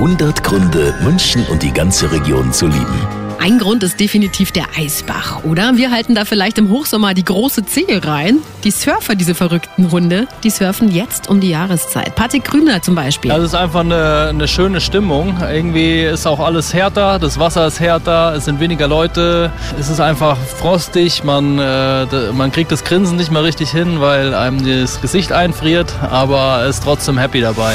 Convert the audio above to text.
100 Gründe, München und die ganze Region zu lieben. Ein Grund ist definitiv der Eisbach, oder? Wir halten da vielleicht im Hochsommer die große Zehe rein. Die Surfer, diese verrückten Hunde, die surfen jetzt um die Jahreszeit. Patrick Grüner zum Beispiel. Das ist einfach eine, eine schöne Stimmung. Irgendwie ist auch alles härter, das Wasser ist härter, es sind weniger Leute, es ist einfach frostig, man, äh, man kriegt das Grinsen nicht mehr richtig hin, weil einem das Gesicht einfriert, aber ist trotzdem happy dabei.